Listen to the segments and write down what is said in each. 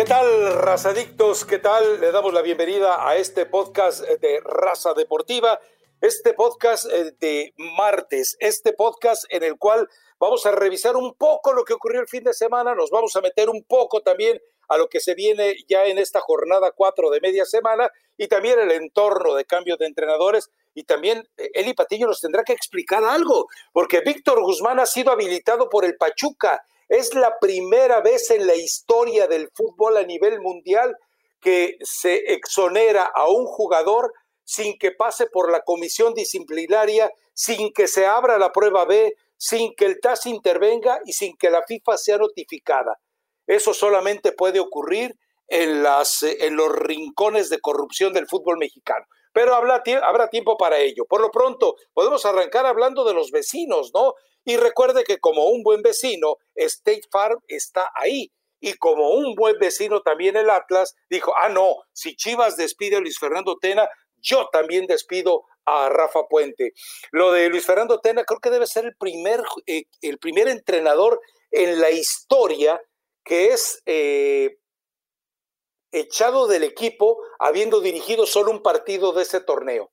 ¿Qué tal, razadictos? ¿Qué tal? Le damos la bienvenida a este podcast de Raza Deportiva, este podcast eh, de martes, este podcast en el cual vamos a revisar un poco lo que ocurrió el fin de semana, nos vamos a meter un poco también a lo que se viene ya en esta jornada 4 de media semana y también el entorno de cambio de entrenadores. Y también eh, Eli Patillo nos tendrá que explicar algo, porque Víctor Guzmán ha sido habilitado por el Pachuca. Es la primera vez en la historia del fútbol a nivel mundial que se exonera a un jugador sin que pase por la comisión disciplinaria, sin que se abra la prueba B, sin que el TAS intervenga y sin que la FIFA sea notificada. Eso solamente puede ocurrir en, los rincones de corrupción del fútbol mexicano. Pero habrá tiempo para ello. Por lo pronto, podemos arrancar hablando de los vecinos, ¿no? Y recuerde que como un buen vecino, State Farm está ahí. Y como un buen vecino también el Atlas dijo, ah, no, si Chivas despide a Luis Fernando Tena, yo también despido a Rafa Puente. Lo de Luis Fernando Tena creo que debe ser el primer, eh, el primer entrenador en la historia que es eh, echado del equipo habiendo dirigido solo un partido de ese torneo.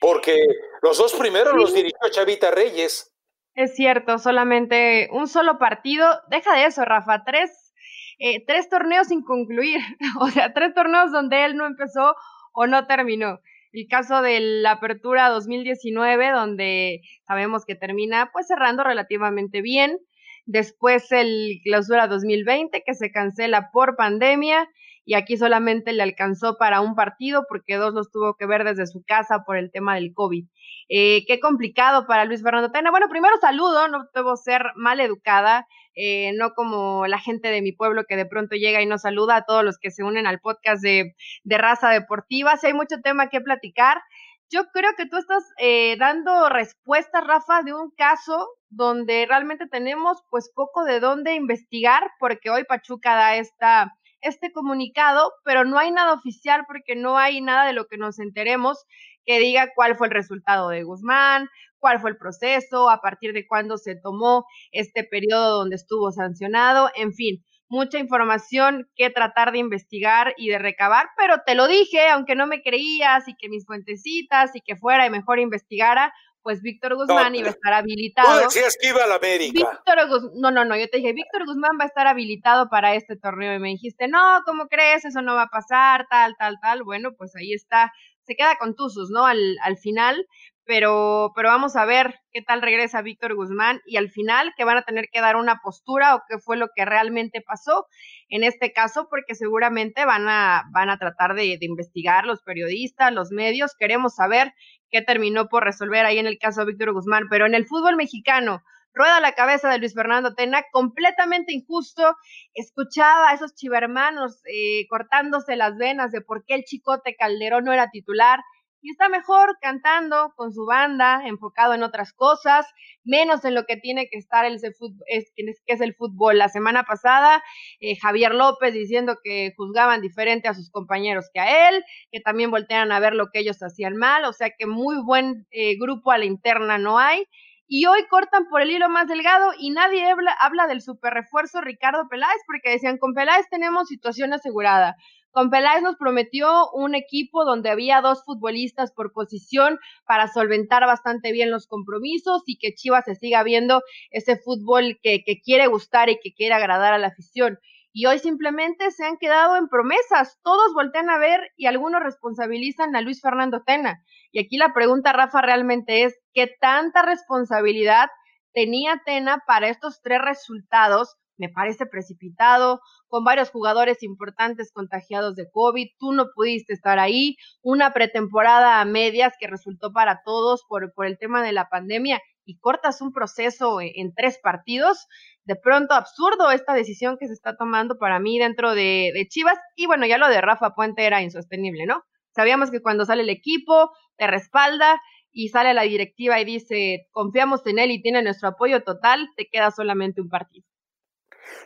Porque los dos primeros los dirigió Chavita Reyes. Es cierto, solamente un solo partido. Deja de eso, Rafa. Tres, eh, tres torneos sin concluir. o sea, tres torneos donde él no empezó o no terminó. El caso de la apertura 2019, donde sabemos que termina pues cerrando relativamente bien después el clausura 2020 que se cancela por pandemia y aquí solamente le alcanzó para un partido porque dos los tuvo que ver desde su casa por el tema del COVID. Eh, qué complicado para Luis Fernando Tena. Bueno, primero saludo, no debo ser mal educada, eh, no como la gente de mi pueblo que de pronto llega y nos saluda a todos los que se unen al podcast de, de Raza Deportiva. Si hay mucho tema que platicar, yo creo que tú estás eh, dando respuesta, Rafa, de un caso donde realmente tenemos pues poco de dónde investigar, porque hoy Pachuca da esta, este comunicado, pero no hay nada oficial porque no hay nada de lo que nos enteremos que diga cuál fue el resultado de Guzmán, cuál fue el proceso, a partir de cuándo se tomó este periodo donde estuvo sancionado, en fin mucha información que tratar de investigar y de recabar, pero te lo dije, aunque no me creías y que mis fuentecitas y que fuera y mejor investigara, pues Víctor Guzmán iba a estar habilitado. Tú decías que iba a la América. Víctor Guzmán, no, no, no, yo te dije, Víctor Guzmán va a estar habilitado para este torneo y me dijiste, no, ¿cómo crees? Eso no va a pasar, tal, tal, tal. Bueno, pues ahí está, se queda con Tuzos, ¿no? Al, al final, pero, pero vamos a ver qué tal regresa Víctor Guzmán y al final que van a tener que dar una postura o qué fue lo que realmente pasó en este caso, porque seguramente van a, van a tratar de, investigar los periodistas, los medios, queremos saber qué terminó por resolver ahí en el caso de Víctor Guzmán, pero en el fútbol mexicano, rueda la cabeza de Luis Fernando Tena, completamente injusto. Escuchaba a esos chivermanos eh, cortándose las venas de por qué el chicote Calderón no era titular y está mejor cantando con su banda, enfocado en otras cosas, menos en lo que tiene que estar el fútbol. La semana pasada, eh, Javier López diciendo que juzgaban diferente a sus compañeros que a él, que también voltean a ver lo que ellos hacían mal, o sea que muy buen eh, grupo a la interna no hay. Y hoy cortan por el hilo más delgado y nadie habla, habla del super refuerzo Ricardo Peláez, porque decían, con Peláez tenemos situación asegurada. Con Peláez nos prometió un equipo donde había dos futbolistas por posición para solventar bastante bien los compromisos y que Chivas se siga viendo ese fútbol que, que quiere gustar y que quiere agradar a la afición. Y hoy simplemente se han quedado en promesas. Todos voltean a ver y algunos responsabilizan a Luis Fernando Tena. Y aquí la pregunta, Rafa, realmente es, ¿qué tanta responsabilidad tenía Tena para estos tres resultados me parece precipitado, con varios jugadores importantes contagiados de COVID, tú no pudiste estar ahí, una pretemporada a medias que resultó para todos por, el tema de la pandemia y cortas un proceso en, en, tres partidos, de pronto absurdo esta decisión que se está tomando para mí dentro de, de Chivas y bueno, ya lo de Rafa Puente era insostenible, ¿no? Sabíamos que cuando sale el equipo, te respalda y sale la directiva y dice, confiamos en él y tiene nuestro apoyo total, te queda solamente un partido.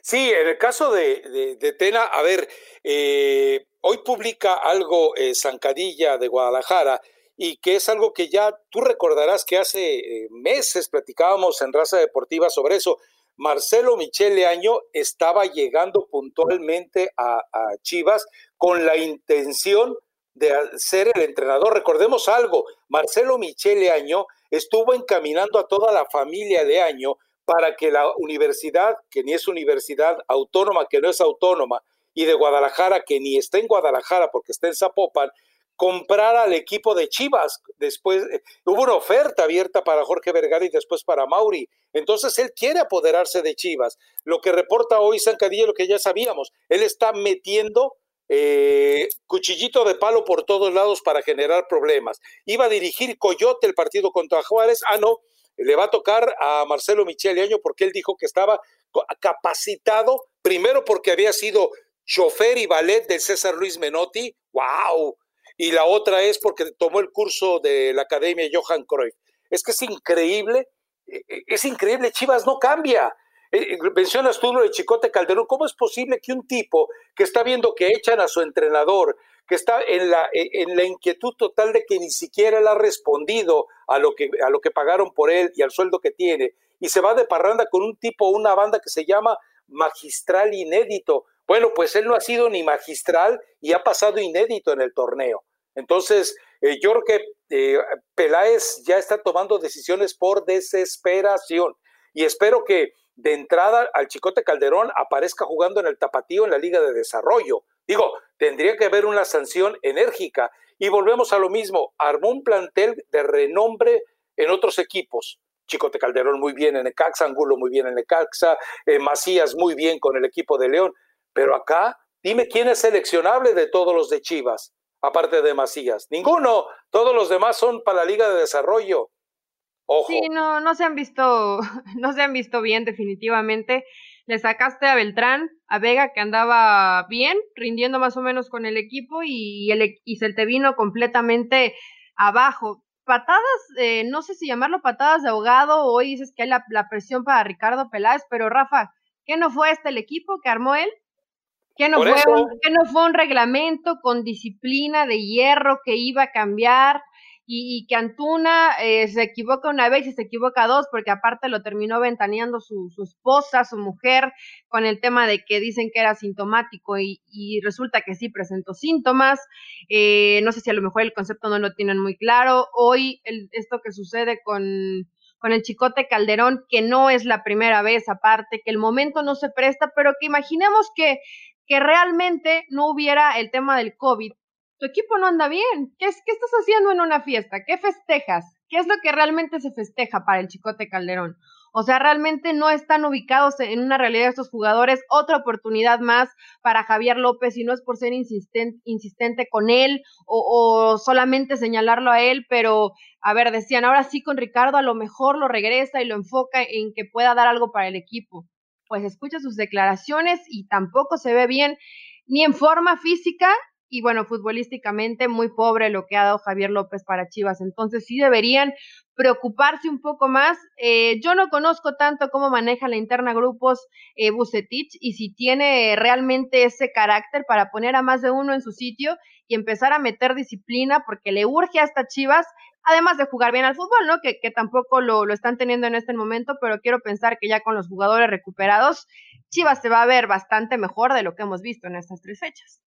Sí, en el caso de, de, Tena, a ver, eh, hoy publica algo eh, Zancadilla de Guadalajara y que es algo que ya tú recordarás que hace eh, meses platicábamos en Raza Deportiva sobre eso. Marcelo Michele Año estaba llegando puntualmente a, a Chivas con la intención de ser el entrenador. Recordemos algo, Marcelo Michele Año estuvo encaminando a toda la familia de Año para que la universidad, que ni es universidad autónoma, que no es autónoma, y de Guadalajara, que ni está en Guadalajara porque está en Zapopan, comprara al equipo de Chivas. Después eh, hubo una oferta abierta para Jorge Vergara y después para Mauri. Entonces él quiere apoderarse de Chivas. Lo que reporta hoy Zancadilla, lo que ya sabíamos, él está metiendo eh, cuchillito de palo por todos lados para generar problemas. Iba a dirigir Coyote el partido contra Juárez. Ah, no, le va a tocar a Marcelo Michele Año porque él dijo que estaba capacitado, primero porque había sido chofer y ballet del César Luis Menotti. ¡Wow! Y la otra es porque tomó el curso de la Academia Johan Cruyff. Es que es increíble, e, e, es increíble, Chivas no cambia. Eh, mencionas tú lo de Chicote Calderón, ¿cómo es posible que un tipo que está viendo que echan a su entrenador, que está en la, e, en la inquietud total de que ni siquiera le ha respondido a lo, que, a lo que pagaron por él y al sueldo que tiene, y se va de parranda con un tipo, una banda que se llama Magistral Inédito? Bueno, pues él no ha sido ni magistral y ha pasado inédito en el torneo. Entonces, eh, yo creo que Peláez ya está tomando decisiones por desesperación y espero que de entrada al Chicote Calderón aparezca jugando en el tapatío en la Liga de Desarrollo. Digo, tendría que haber una sanción enérgica. Y volvemos a lo mismo, armó un plantel de renombre en otros equipos. Chicote Calderón muy bien en Ecaxa, Angulo muy bien en Ecaxa, eh, Macías muy bien con el equipo de León. Pero acá, dime quién es seleccionable de todos los de Chivas, aparte de Macías. Ninguno. Todos los demás son para la Liga de Desarrollo. Sí, no, no se han visto, no se han visto bien definitivamente. Le sacaste a Beltrán, a Vega que andaba bien, rindiendo más o menos con el equipo y, el, e, y se te vino completamente abajo. Patadas, eh, no sé si llamarlo patadas de ahogado, hoy dices que hay la, la presión para Ricardo Peláez, pero Rafa, ¿qué no fue este el equipo que armó él? ¿Qué no, fue ¿Qué no fue un reglamento con disciplina de hierro que iba a cambiar? Y, que Antuna eh, se equivoca una vez y se equivoca dos, porque aparte lo terminó ventaneando su, su esposa, su mujer, con el tema de que dicen que era sintomático y, y resulta que sí presentó síntomas. Eh, no sé si a lo mejor el concepto no lo tienen muy claro. Hoy esto que sucede con, con el Chicote Calderón, que no es la primera vez aparte, que el momento no se presta, pero que imaginemos que, que realmente no hubiera el tema del COVID tu equipo no anda bien. ¿Qué, es, ¿Qué estás haciendo en una fiesta? ¿Qué festejas? ¿Qué es lo que realmente se festeja para el Chicote Calderón? O sea, realmente no están ubicados en una realidad estos jugadores. Otra oportunidad más para Javier López y no es por ser insistente, insistente con él o, o, solamente señalarlo a él, pero a ver, decían, ahora sí con Ricardo a lo mejor lo regresa y lo enfoca en que pueda dar algo para el equipo. Pues escucha sus declaraciones y tampoco se ve bien ni en forma física y bueno, futbolísticamente muy pobre lo que ha dado Javier López para Chivas. Entonces sí deberían preocuparse un poco más. Eh, yo no conozco tanto cómo maneja la interna grupos eh, Bucetich y si tiene realmente ese carácter para poner a más de uno en su sitio y empezar a meter disciplina porque le urge a estas Chivas, además de jugar bien al fútbol, ¿no? Que, que tampoco lo, lo están teniendo en este momento, pero quiero pensar que ya con los jugadores recuperados, Chivas se va a ver bastante mejor de lo que hemos visto en estas tres fechas.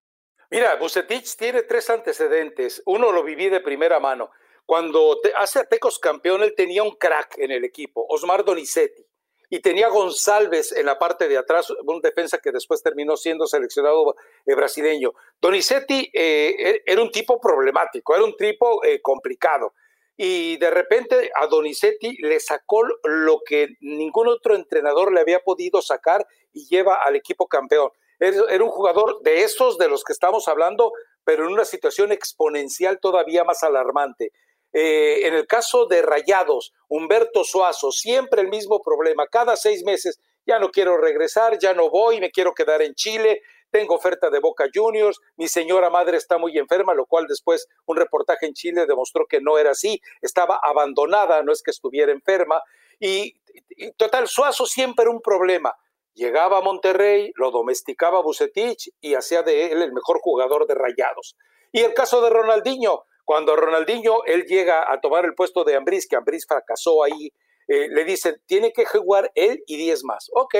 Mira, Bucetich tiene tres antecedentes. Uno lo viví de primera mano. Cuando hace a Tecos campeón, él tenía un crack en el equipo, Osmar Donizetti, y tenía González en la parte de atrás, un defensa que después terminó siendo seleccionado eh, brasileño. Donizetti eh, e, era un tipo problemático, era un tipo eh, complicado. Y de repente a Donizetti le sacó lo que ningún otro entrenador le había podido sacar y lleva al equipo campeón era un jugador de esos de los que estamos hablando, pero en una situación exponencial todavía más alarmante. Eh, en el caso de Rayados, Humberto Suazo, siempre el mismo problema. Cada seis meses, ya no quiero regresar, ya no voy, me quiero quedar en Chile, tengo oferta de Boca Juniors, mi señora madre está muy enferma, lo cual después un reportaje en Chile demostró que no era así, estaba abandonada, no es que estuviera enferma. Y, y total, Suazo siempre un problema. Llegaba a Monterrey, lo domesticaba Bucetich y hacía de él el mejor jugador de rayados. Y el caso de Ronaldinho, cuando Ronaldinho él llega a tomar el puesto de Ambriz, que Ambriz fracasó ahí eh, le dicen, tiene que jugar él y 10 más. Ok,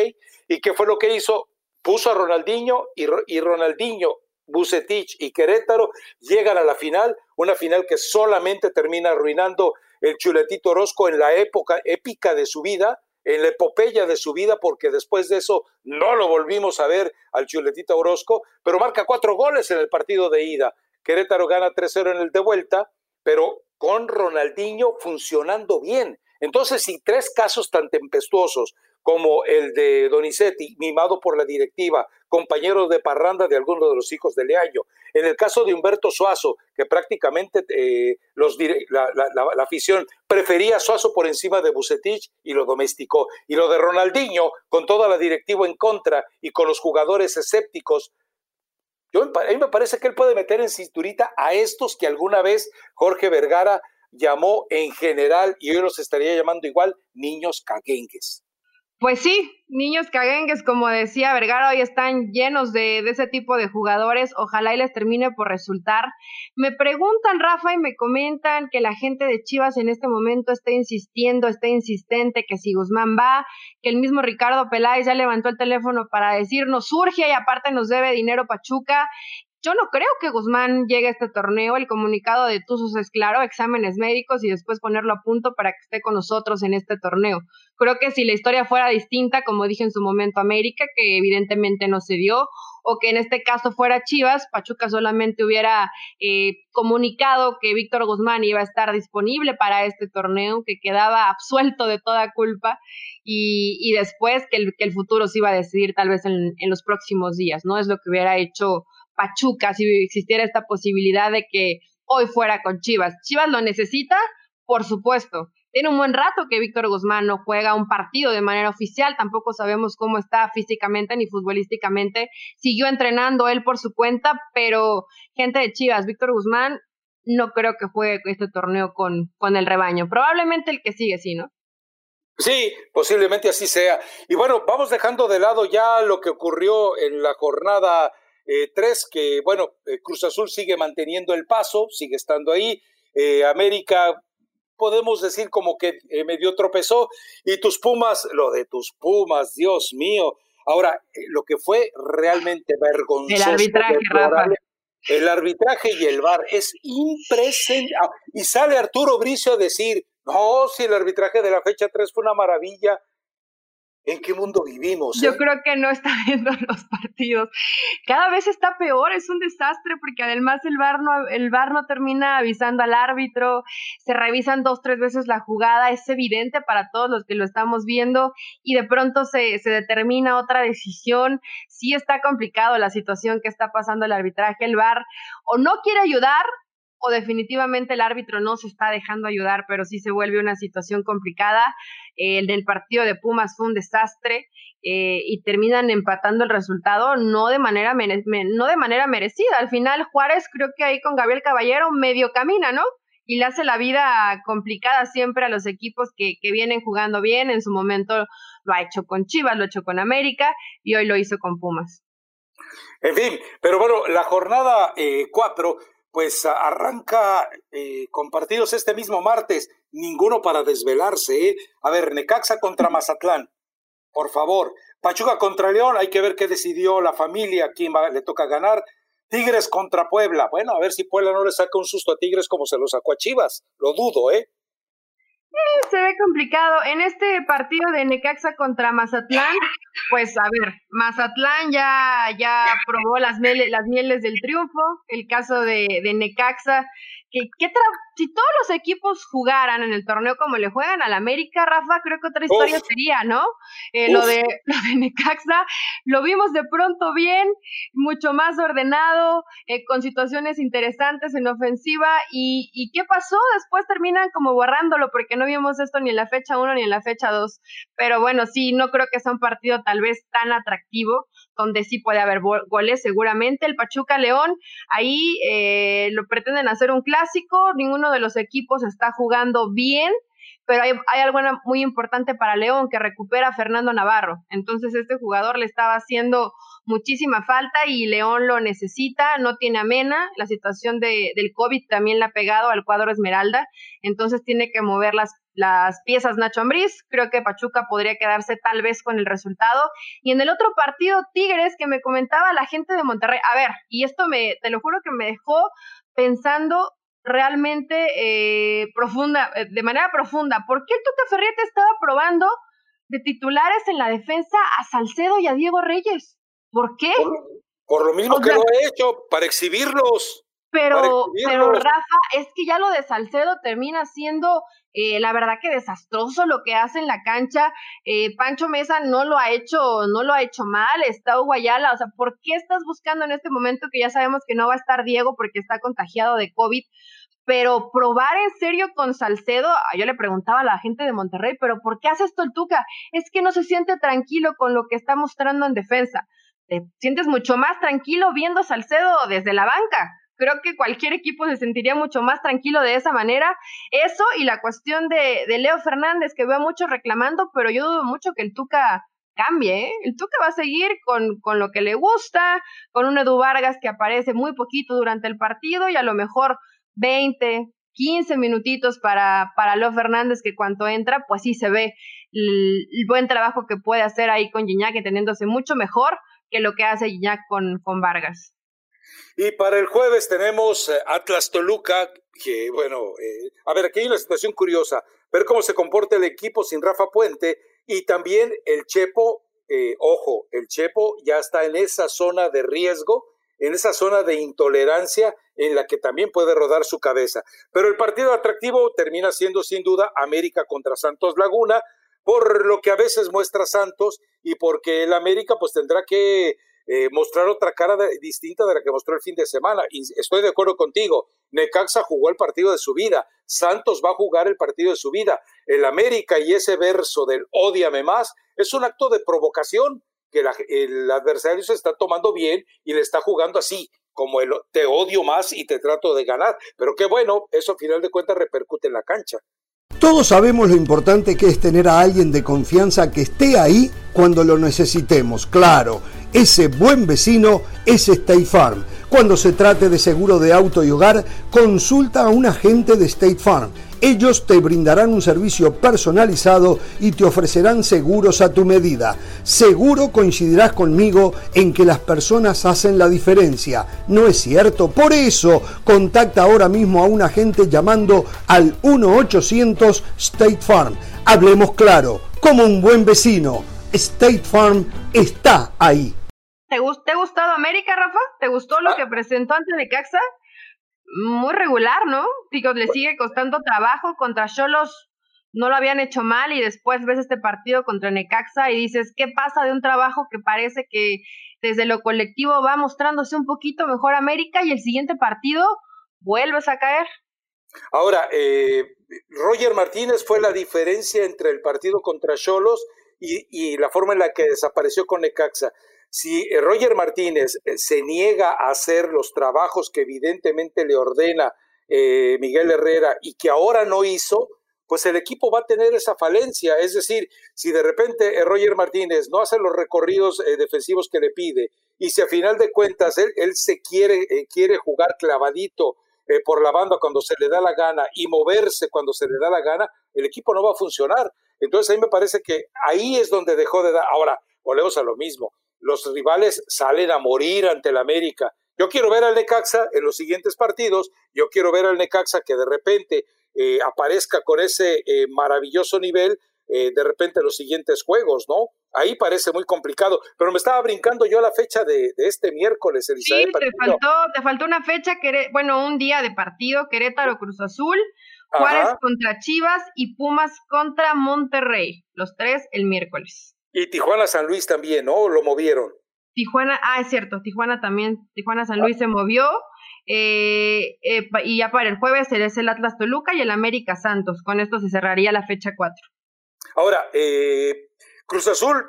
¿y qué fue lo que hizo? Puso a Ronaldinho y, Ronaldinho, Bucetich y Querétaro llegan a la final, una final que solamente termina arruinando el chuletito Orozco en la época épica de su vida, en la epopeya de su vida, porque después de eso no lo volvimos a ver al chuletito Orozco, pero marca cuatro goles en el partido de ida. Querétaro gana 3-0 en el de vuelta, pero con Ronaldinho funcionando bien. Entonces, si tres casos tan tempestuosos como el de Donizetti, mimado por la directiva, compañero de parranda de alguno de los hijos de Leaño. En el caso de Humberto Suazo, que prácticamente eh, los, la, la, afición prefería Suazo por encima de Bucetich y lo domesticó. Y lo de Ronaldinho, con toda la directiva en contra y con los jugadores escépticos, a mí me parece que él puede meter en cinturita a estos que alguna vez Jorge Vergara llamó en general, y hoy los estaría llamando igual, niños caguengues. Pues sí, niños caguengues, como decía Vergara, hoy están llenos de, de, ese tipo de jugadores. Ojalá y les termine por resultar. Me preguntan, Rafa, y me comentan que la gente de Chivas en este momento está insistiendo, está insistente que si Guzmán va, que el mismo Ricardo Peláez ya levantó el teléfono para decirnos surge y aparte nos debe dinero Pachuca yo no creo que Guzmán llegue a este torneo. El comunicado de Tuzos es claro, exámenes médicos y después ponerlo a punto para que esté con nosotros en este torneo. Creo que si la historia fuera distinta, como dije en su momento América, que evidentemente no se dio, o que en este caso fuera Chivas, Pachuca solamente hubiera eh, comunicado que Víctor Guzmán iba a estar disponible para este torneo, que quedaba absuelto de toda culpa y, después que el, futuro se iba a decidir tal vez en los próximos días, ¿no? Es lo que hubiera hecho Pachuca si existiera esta posibilidad de que hoy fuera con Chivas. Chivas lo necesita, por supuesto. Tiene un buen rato que Víctor Guzmán no juega un partido de manera oficial, tampoco sabemos cómo está físicamente ni futbolísticamente. Siguió entrenando él por su cuenta, pero gente de Chivas, Víctor Guzmán, no creo que juegue este torneo con, con el rebaño. Probablemente el que sigue, sí, ¿no? Sí, posiblemente así sea. Y bueno, vamos dejando de lado ya lo que ocurrió en la jornada eh, tres, que bueno, eh, Cruz Azul sigue manteniendo el paso, sigue estando ahí. Eh, América, podemos decir como que medio tropezó. Y tus Pumas, lo de tus Pumas, Dios mío. Ahora, lo que fue realmente vergonzoso. El arbitraje, Rafa. El arbitraje y el VAR es impresionante. Ah, y sale Arturo Bricio a decir, no, si el arbitraje de la fecha 3 fue una maravilla, ¿En qué mundo vivimos? Yo eh? creo que no está viendo los partidos. Cada vez está peor, es un desastre porque además el VAR no, el VAR no termina avisando al árbitro, se revisan dos, tres veces la jugada, es evidente para todos los que lo estamos viendo y de pronto se, se determina otra decisión. Sí está complicado la situación que está pasando el arbitraje, el VAR o no quiere ayudar o definitivamente el árbitro no se está dejando ayudar, pero sí se vuelve una situación complicada. el del partido de Pumas fue un desastre eh, y terminan empatando el resultado no de, manera no de manera merecida. Al final Juárez creo que ahí con Gabriel Caballero medio camina, ¿no? Y le hace la vida complicada siempre a los equipos que, que vienen jugando bien. En su momento lo ha hecho con Chivas, lo ha hecho con América y hoy lo hizo con Pumas. En fin, pero bueno, la jornada 4 pues arranca eh, con partidos este mismo martes, ninguno para desvelarse. ¿eh? A ver, Necaxa contra Mazatlán, por favor. Pachuca contra León, hay que ver qué decidió la familia, quién le toca ganar. Tigres contra Puebla, bueno, a ver si Puebla no le saca un susto a Tigres como se lo sacó a Chivas, lo dudo, ¿eh? se ve complicado. En este partido de Necaxa contra Mazatlán, pues a ver, Mazatlán ya, ya probó las, las mieles del triunfo. El caso de Necaxa que, si todos los equipos jugaran en el torneo como le juegan al América, Rafa, creo que otra historia sería, ¿no? Eh, lo, de, lo de Necaxa, lo vimos de pronto bien, mucho más ordenado, eh, con situaciones interesantes en ofensiva, y, y ¿qué pasó? Después terminan como borrándolo, porque no vimos esto ni en la fecha 1 ni en la fecha 2, pero bueno, sí, no creo que sea un partido tal vez tan atractivo, donde sí puede haber goles seguramente. El Pachuca León, ahí eh, lo pretenden hacer un clásico, ninguno de los equipos está jugando bien, pero hay, hay algo muy importante para León que recupera a Fernando Navarro. Entonces este jugador le estaba haciendo muchísima falta y León lo necesita, no tiene amena, la situación de, del COVID también le ha pegado al cuadro Esmeralda, entonces tiene que mover las, las piezas Nacho Ambriz. Creo que Pachuca podría quedarse tal vez con el resultado. Y en el otro partido, Tigres, que me comentaba la gente de Monterrey. A ver, y esto me, te lo juro que me dejó pensando realmente eh, profunda, eh, de manera profunda. ¿Por qué el Tuca Ferretti estaba probando de titulares en la defensa a Salcedo y a Diego Reyes? ¿Por qué? Por, lo mismo que lo ha hecho, para exhibirlos. Pero, pero Rafa, es que ya lo de Salcedo termina siendo eh, la verdad que desastroso lo que hace en la cancha. Eh, Pancho Mesa no lo ha hecho, no lo ha hecho mal, está Guayala, o sea, ¿por qué estás buscando en este momento que ya sabemos que no va a estar Diego porque está contagiado de COVID? Pero probar en serio con Salcedo, ah, yo le preguntaba a la gente de Monterrey, pero ¿por qué hace esto el Tuca? Es que no se siente tranquilo con lo que está mostrando en defensa. Te sientes mucho más tranquilo viendo Salcedo desde la banca creo que cualquier equipo se sentiría mucho más tranquilo de esa manera. Eso y la cuestión de, Leo Fernández, que veo mucho reclamando, pero yo dudo mucho que el Tuca cambie. ¿eh? El Tuca va a seguir con, con lo que le gusta, con un Edu Vargas que aparece muy poquito durante el partido y a lo mejor 20, 15 minutitos para, para Leo Fernández, que cuando entra, pues sí se ve el, buen trabajo que puede hacer ahí con Gignac, teniéndose mucho mejor que lo que hace Gignac con, con Vargas. Y para el jueves tenemos eh, Atlas Toluca, que bueno, eh, a ver, aquí hay una situación curiosa, ver cómo se comporta el equipo sin Rafa Puente y también el Chepo, eh, ojo, el Chepo ya está en esa zona de riesgo, en esa zona de intolerancia en la que también puede rodar su cabeza. Pero el partido atractivo termina siendo sin duda América contra Santos Laguna, por lo que a veces muestra Santos y porque el América pues tendrá que eh, mostrar otra cara distinta de la que mostró el fin de semana. Y estoy de acuerdo contigo. Necaxa jugó el partido de su vida. Santos va a jugar el partido de su vida. El América y ese verso del odiame más es un acto de provocación que el adversario se está tomando bien y le está jugando así, como el te odio más y te trato de ganar. Pero qué bueno, eso al final de cuentas repercute en la cancha. Todos sabemos lo importante que es tener a alguien de confianza que esté ahí cuando lo necesitemos. Claro, ese buen vecino es State Farm. Cuando se trate de seguro de auto y hogar, consulta a un agente de State Farm. Ellos te brindarán un servicio personalizado y te ofrecerán seguros a tu medida. Seguro coincidirás conmigo en que las personas hacen la diferencia. ¿No es cierto? Por eso, contacta ahora mismo a un agente llamando al 1-800 State Farm. Hablemos claro, como un buen vecino. State Farm está ahí. ¿Te, ha gustado América, Rafa? ¿Te gustó lo ah. que presentó ante Necaxa? muy regular, ¿no? Digo, le sigue costando trabajo contra Cholos, no lo habían hecho mal y después ves este partido contra Necaxa y dices, ¿qué pasa de un trabajo que parece que desde lo colectivo va mostrándose un poquito mejor América y el siguiente partido vuelves a caer? Ahora, eh, Roger Martínez fue la diferencia entre el partido contra Cholos y, y la forma en la que desapareció con Necaxa. Si eh, Roger Martínez eh, se niega a hacer los trabajos que evidentemente le ordena eh, Miguel Herrera y que ahora no hizo, pues el equipo va a tener esa falencia. Es decir, si de repente Roger Martínez no hace los recorridos defensivos que le pide y si a final de cuentas él, se quiere, quiere jugar clavadito por la banda cuando se le da la gana y moverse cuando se le da la gana, el equipo no va a funcionar. Entonces ahí me parece que ahí es donde dejó de dar. Ahora, volvemos a lo mismo los rivales salen a morir ante el América. Yo quiero ver al Necaxa en los siguientes partidos, yo quiero ver al Necaxa que de repente eh, aparezca con ese eh, maravilloso nivel eh, de repente en los siguientes juegos, ¿no? Ahí parece muy complicado, pero me estaba brincando yo la fecha de, este miércoles, Elizabeth. Sí, te faltó, te faltó una fecha, bueno, un día de partido, Querétaro Cruz Azul, Juárez contra Chivas y Pumas contra Monterrey, los tres el miércoles. Y Tijuana San Luis también, ¿no? Lo movieron. Tijuana, ah, es cierto, Tijuana también, Tijuana San Luis se movió. Eh, eh, y ya para el jueves es el Atlas Toluca y el América Santos. Con esto se cerraría la fecha 4. Ahora, eh, Cruz Azul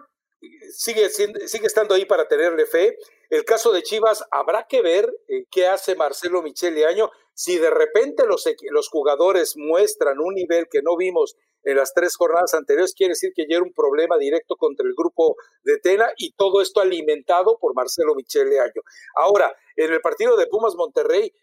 sigue, sigue estando ahí para tenerle fe. El caso de Chivas, habrá que ver qué hace Marcelo Michele Año. Si de repente los, los jugadores muestran un nivel que no vimos en las tres jornadas anteriores, quiere decir que ya era un problema directo contra el grupo de Tena y todo esto alimentado por Marcelo Michele Año. Ahora, en el partido de Pumas Monterrey,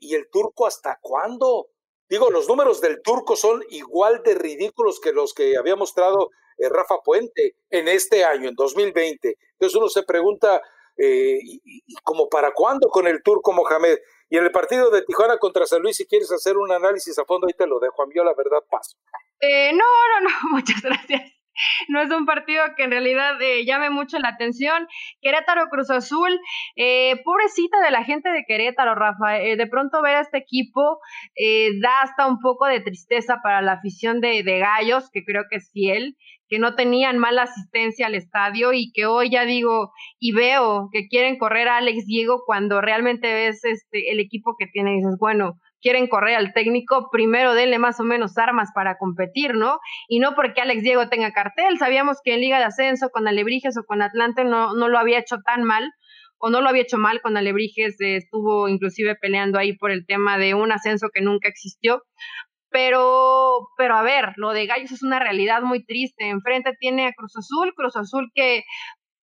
¿y el turco hasta cuándo? Digo, los números del turco son igual de ridículos que los que había mostrado eh, Rafa Puente en este año, en 2020. Entonces uno se pregunta, eh, y, como para cuándo con el turco Mohamed? Y en el partido de Tijuana contra San Luis, si quieres hacer un análisis a fondo, ahí te lo dejo. A mí, la verdad, paso. Eh, no, no, no, muchas gracias no es un partido que en realidad eh, llame mucho la atención. Querétaro Cruz Azul, eh, pobrecita de la gente de Querétaro, Rafa. Eh, de pronto ver a este equipo da hasta un poco de tristeza para la afición de, de Gallos, que creo que es fiel que no tenían mala asistencia al estadio y que hoy ya digo y veo que quieren correr a Alex Diego cuando realmente ves este el equipo que tiene y dices, bueno, quieren correr al técnico, primero denle más o menos armas para competir, ¿no? Y no porque Alex Diego tenga cartel, sabíamos que en Liga de Ascenso con Alebrijes o con Atlante no, no lo había hecho tan mal, o no lo había hecho mal con Alebrijes, estuvo inclusive peleando ahí por el tema de un ascenso que nunca existió. Pero, pero a ver, lo de Gallos es una realidad muy triste. Enfrente tiene a Cruz Azul, Cruz Azul que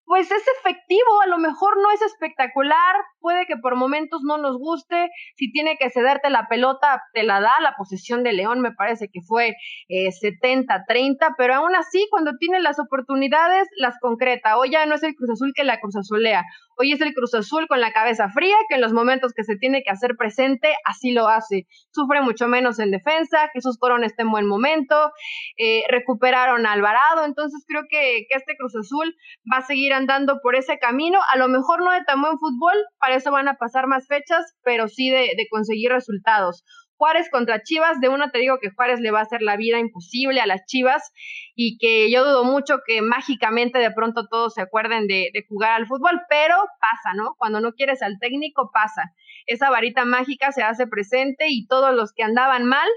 pues es efectivo, a lo mejor no es espectacular, puede que por momentos no nos guste, si tiene que cederte la pelota, te la da, la posesión de León me parece que fue eh, 70-30, pero aún así cuando tiene las oportunidades las concreta, hoy ya no es el Cruz Azul que la Cruz Azulea, hoy es el Cruz Azul con la cabeza fría, que en los momentos que se tiene que hacer presente, así lo hace, sufre mucho menos en defensa, Jesús Corona está en buen momento, eh, recuperaron a Alvarado, entonces creo que, que este Cruz Azul va a seguir andando por ese camino, a lo mejor no de tan buen fútbol, para eso van a pasar más fechas, pero sí de, conseguir resultados. Juárez contra Chivas, de uno te digo que Juárez le va a hacer la vida imposible a las Chivas y que yo dudo mucho que mágicamente de pronto todos se acuerden de, de, jugar al fútbol, pero pasa, ¿no? Cuando no quieres al técnico, pasa. Esa varita mágica se hace presente y todos los que andaban mal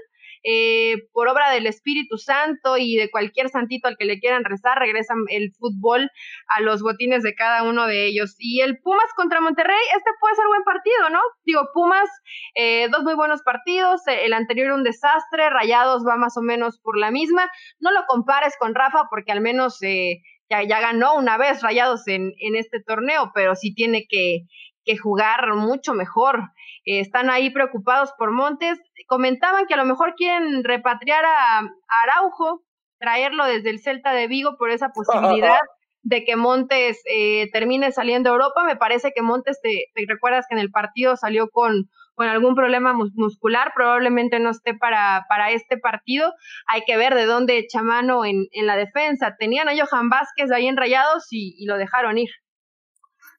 eh, por obra del Espíritu Santo y de cualquier santito al que le quieran rezar, regresan el fútbol a los botines de cada uno de ellos. Y el Pumas contra Monterrey, este puede ser buen partido, ¿no? Digo, Pumas, eh, dos muy buenos partidos, eh, el anterior un desastre, Rayados va más o menos por la misma. No lo compares con Rafa porque al menos ya, ya, ganó una vez Rayados en, en este torneo, pero sí tiene que, que jugar mucho mejor. Eh, están ahí preocupados por Montes. Comentaban que a lo mejor quieren repatriar a, Araujo, traerlo desde el Celta de Vigo por esa posibilidad de que Montes eh, termine saliendo a Europa. Me parece que Montes, te, recuerdas que en el partido salió con, con algún problema muscular, probablemente no esté para, para este partido. Hay que ver de dónde echa mano en, en la defensa. Tenían a Johan Vázquez ahí en Rayados y lo dejaron ir.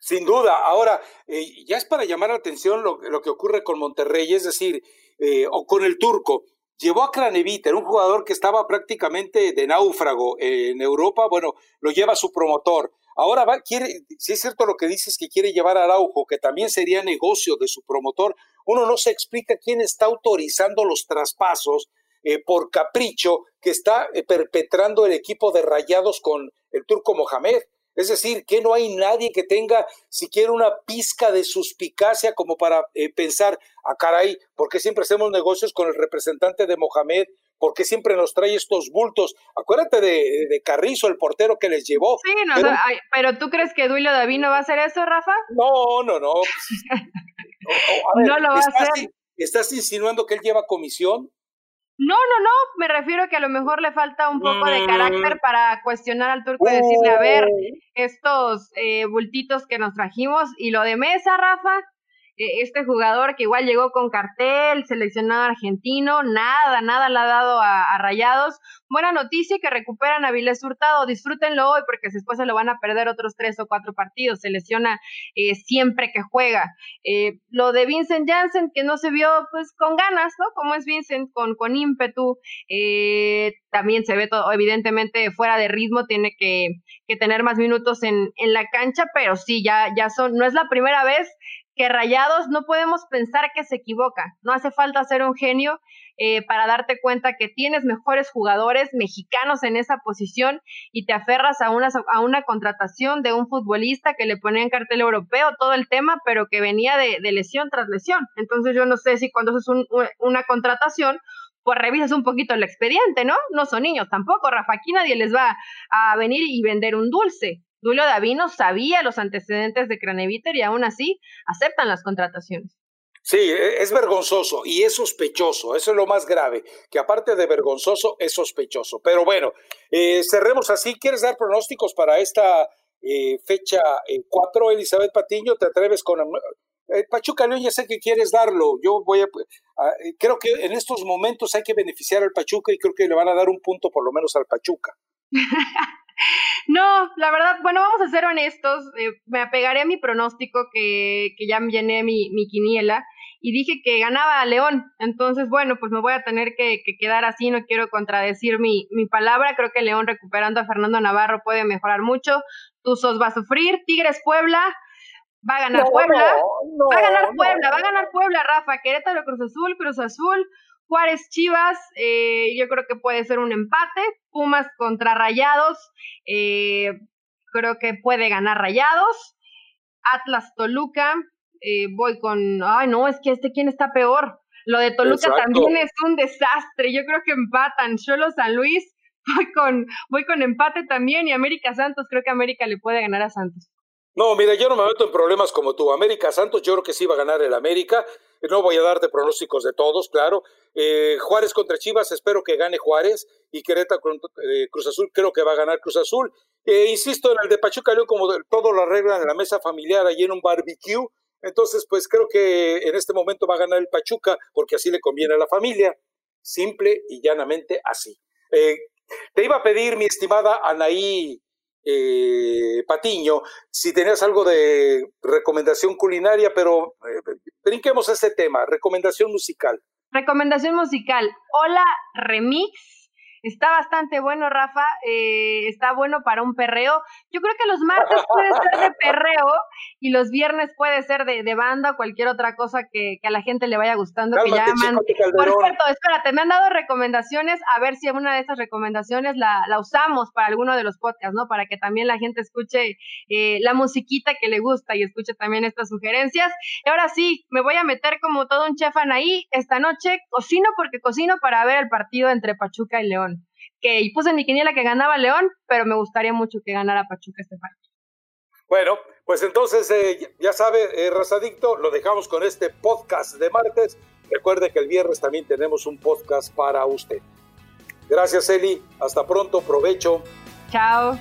Sin duda. Ahora, eh, ya es para llamar la atención lo, lo, que ocurre con Monterrey, es decir, eh, o con el turco. Llevó a Craneviter, un jugador que estaba prácticamente de náufrago en Europa, bueno, lo lleva su promotor. Ahora va, quiere, si es cierto lo que dices que quiere llevar a Araujo, que también sería negocio de su promotor, uno no se explica quién está autorizando los traspasos eh, por capricho que está eh, perpetrando el equipo de Rayados con el turco Mohamed. Es decir, que no hay nadie que tenga siquiera una pizca de suspicacia como para eh, pensar, ah, caray, ¿por qué siempre hacemos negocios con el representante de Mohamed? ¿Por qué siempre nos trae estos bultos? Acuérdate de, de Carrizo, el portero que les llevó. Sí, no, pero, ay, pero, ¿tú crees que Duilio Davino va a hacer eso, Rafa? No, no, no. no, ver, no lo va a hacer. ¿Estás insinuando que él lleva comisión? No, no, no, me refiero que a lo mejor le falta un poco de carácter para cuestionar al turco y decirle, a ver, estos eh, bultitos que nos trajimos y lo de mesa, Rafa, este jugador que igual llegó con cartel, seleccionado argentino, nada, nada le ha dado a, Rayados. Buena noticia que recuperan a Viles Hurtado, disfrútenlo hoy porque después se lo van a perder otros tres o cuatro partidos, se lesiona eh, siempre que juega. Eh, lo de Vincent Janssen, que no se vio pues con ganas, ¿no? Como es Vincent, con, con ímpetu, eh, también se ve todo, evidentemente fuera de ritmo, tiene que, que tener más minutos en, en la cancha, pero sí, ya, ya son, no es la primera vez que Rayados no podemos pensar que se equivoca. No hace falta ser un genio eh, para darte cuenta que tienes mejores jugadores mexicanos en esa posición y te aferras a una, a una contratación de un futbolista que le ponía en cartel europeo todo el tema, pero que venía de, lesión tras lesión. Entonces yo no sé si cuando haces un, una contratación pues revisas un poquito el expediente, ¿no? No son niños tampoco, Rafa, aquí nadie les va a venir y vender un dulce. Dulio Davino sabía los antecedentes de Craneviter y aún así aceptan las contrataciones. Sí, e, es vergonzoso y es sospechoso, eso es lo más grave, que aparte de vergonzoso es sospechoso. Pero bueno, eh, cerremos así. ¿Quieres dar pronósticos para esta eh, fecha 4, Elizabeth Patiño? ¿Te atreves con... Pachuca León, ya sé que quieres darlo. Yo voy a, Creo que en estos momentos hay que beneficiar al Pachuca y creo que le van a dar un punto por lo menos al Pachuca. No, la verdad, bueno, vamos a ser honestos. Eh, me apegaré a mi pronóstico que, que ya me llené mi, mi, quiniela y dije que ganaba a León. Entonces, bueno, pues me voy a tener que, que quedar así. No quiero contradecir mi, mi, palabra. Creo que León recuperando a Fernando Navarro puede mejorar mucho. Tuzos va a sufrir. Tigres Puebla. Va a ganar Puebla. va a ganar Puebla, va a ganar Puebla, Rafa. Querétaro, Cruz Azul, Cruz Azul. Juárez Chivas, eh, yo creo que puede ser un empate. Pumas contra Rayados, eh, creo que puede ganar Rayados. Atlas Toluca, eh, voy con. Ay, no, es que este, ¿quién está peor? Lo de Toluca también es un desastre. Yo creo que empatan. Cholo San Luis, voy con, voy con empate también. Y América Santos, creo que América le puede ganar a Santos. No, mira, yo no me meto en problemas como tú. América Santos, yo creo que sí va a ganar el América. No voy a darte pronósticos de todos, claro. Eh, Juárez contra Chivas, espero que gane Juárez. Y Querétaro eh, Cruz Azul, creo que va a ganar Cruz Azul. Eh, insisto, en el de Pachuca León, como todo lo arreglan en la mesa familiar, allí en un barbecue. Entonces, pues creo que en este momento va a ganar el Pachuca, porque así le conviene a la familia. Simple y llanamente así. te iba a pedir, mi estimada Anaí eh, Patiño, si tenías algo de recomendación culinaria, pero eh, brinquemos a este tema, recomendación musical. Recomendación musical. Hola Remix Está bastante bueno, Rafa. Eh, está bueno para un perreo. Yo creo que los martes puede ser de perreo y los viernes puede ser de, de banda o cualquier otra cosa que, que, a la gente le vaya gustando. que llaman. Por cierto, espérate, me han dado recomendaciones. A ver si una de estas recomendaciones la, la usamos para alguno de los podcasts, ¿no? Para que también la gente escuche eh, la musiquita que le gusta y escuche también estas sugerencias. Y ahora sí, me voy a meter como todo un chef ahí. Esta noche cocino porque cocino para ver el partido entre Pachuca y León que puse en mi quiniela que ganaba León, pero me gustaría mucho que ganara Pachuca este partido. Bueno, pues entonces eh, ya sabe, eh, Razadicto, lo dejamos con este podcast de martes. Recuerde que el viernes también tenemos un podcast para usted. Gracias, Eli. Hasta pronto. Provecho. Chao.